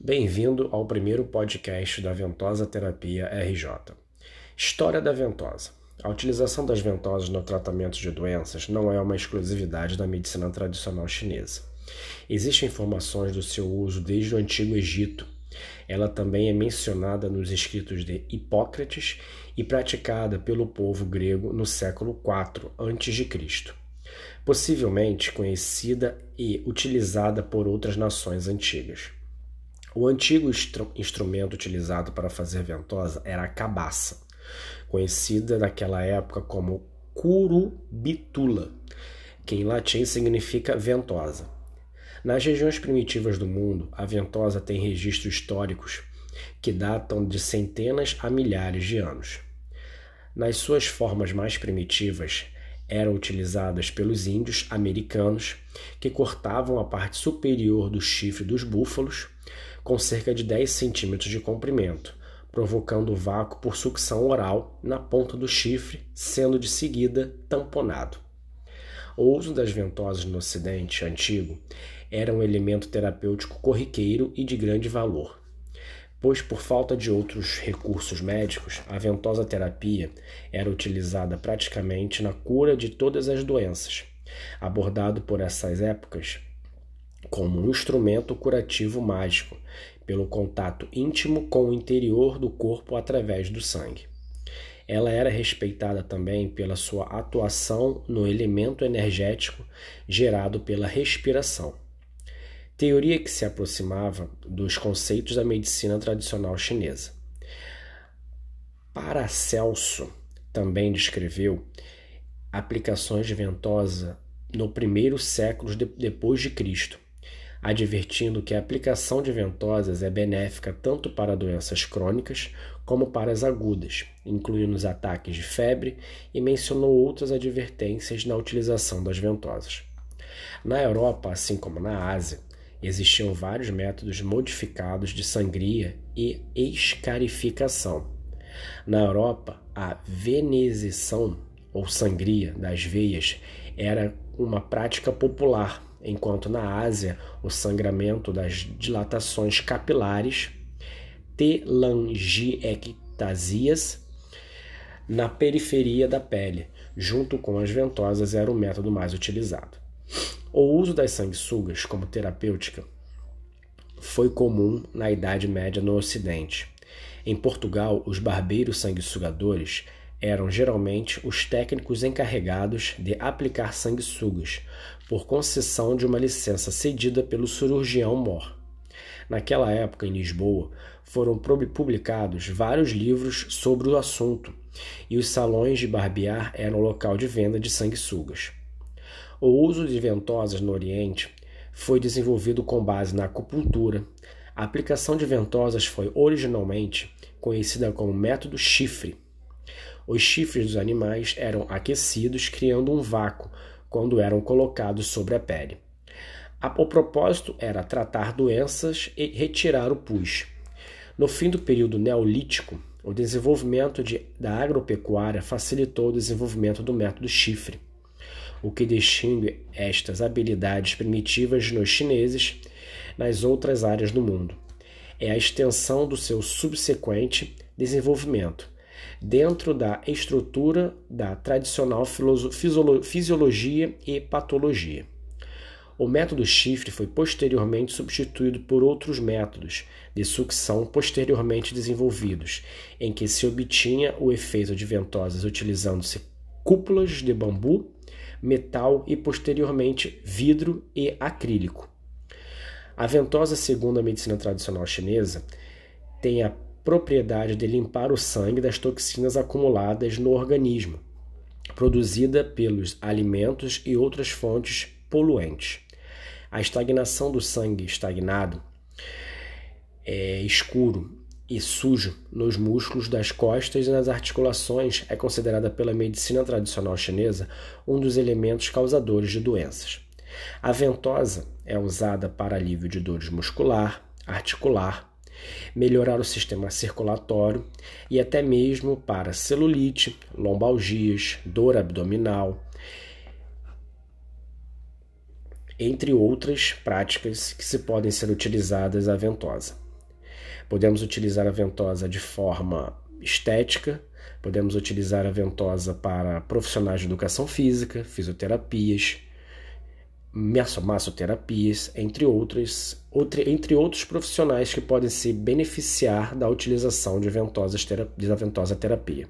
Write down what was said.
Bem-vindo ao primeiro podcast da Ventosa Terapia RJ. História da ventosa. A utilização das ventosas no tratamento de doenças não é uma exclusividade da medicina tradicional chinesa. Existem informações do seu uso desde o Antigo Egito. Ela também é mencionada nos escritos de Hipócrates e praticada pelo povo grego no século IV a.C., possivelmente conhecida e utilizada por outras nações antigas. O antigo instru instrumento utilizado para fazer ventosa era a cabaça, conhecida naquela época como curubitula, que em latim significa ventosa. Nas regiões primitivas do mundo, a ventosa tem registros históricos que datam de centenas a milhares de anos. Nas suas formas mais primitivas, eram utilizadas pelos índios americanos que cortavam a parte superior do chifre dos búfalos com cerca de 10 centímetros de comprimento, provocando vácuo por sucção oral na ponta do chifre, sendo de seguida tamponado. O uso das ventosas no Ocidente antigo era um elemento terapêutico corriqueiro e de grande valor, pois, por falta de outros recursos médicos, a ventosa terapia era utilizada praticamente na cura de todas as doenças, abordado por essas épocas como um instrumento curativo mágico, pelo contato íntimo com o interior do corpo através do sangue. Ela era respeitada também pela sua atuação no elemento energético gerado pela respiração. Teoria que se aproximava dos conceitos da medicina tradicional chinesa. Paracelso também descreveu aplicações de ventosa no primeiro século depois de Cristo advertindo que a aplicação de ventosas é benéfica tanto para doenças crônicas como para as agudas, incluindo os ataques de febre, e mencionou outras advertências na utilização das ventosas. Na Europa, assim como na Ásia, existiam vários métodos modificados de sangria e escarificação. Na Europa, a venesição ou sangria das veias era uma prática popular enquanto na Ásia o sangramento das dilatações capilares, telangiectasias, na periferia da pele, junto com as ventosas, era o método mais utilizado. O uso das sanguessugas como terapêutica foi comum na Idade Média no Ocidente. Em Portugal, os barbeiros sanguessugadores eram geralmente os técnicos encarregados de aplicar sanguessugas, por concessão de uma licença cedida pelo cirurgião Mor. Naquela época, em Lisboa, foram publicados vários livros sobre o assunto, e os salões de barbear eram local de venda de sanguessugas. O uso de ventosas no Oriente foi desenvolvido com base na acupuntura. A aplicação de ventosas foi originalmente conhecida como método chifre os chifres dos animais eram aquecidos, criando um vácuo quando eram colocados sobre a pele. O propósito era tratar doenças e retirar o pus. No fim do período neolítico, o desenvolvimento de, da agropecuária facilitou o desenvolvimento do método chifre, o que distingue estas habilidades primitivas nos chineses nas outras áreas do mundo. É a extensão do seu subsequente desenvolvimento dentro da estrutura da tradicional fisiologia e patologia. O método chifre foi posteriormente substituído por outros métodos de sucção posteriormente desenvolvidos, em que se obtinha o efeito de ventosas utilizando-se cúpulas de bambu, metal e posteriormente vidro e acrílico. A ventosa, segundo a medicina tradicional chinesa, tem a propriedade de limpar o sangue das toxinas acumuladas no organismo, produzida pelos alimentos e outras fontes poluentes. A estagnação do sangue estagnado é escuro e sujo nos músculos das costas e nas articulações é considerada pela medicina tradicional chinesa um dos elementos causadores de doenças. A ventosa é usada para alívio de dores muscular, articular, melhorar o sistema circulatório e até mesmo para celulite, lombalgias, dor abdominal, entre outras práticas que se podem ser utilizadas a ventosa. Podemos utilizar a ventosa de forma estética, podemos utilizar a ventosa para profissionais de educação física, fisioterapias, massoterapias, entre outros, entre outros profissionais que podem se beneficiar da utilização de, ventosas, de ventosa terapia.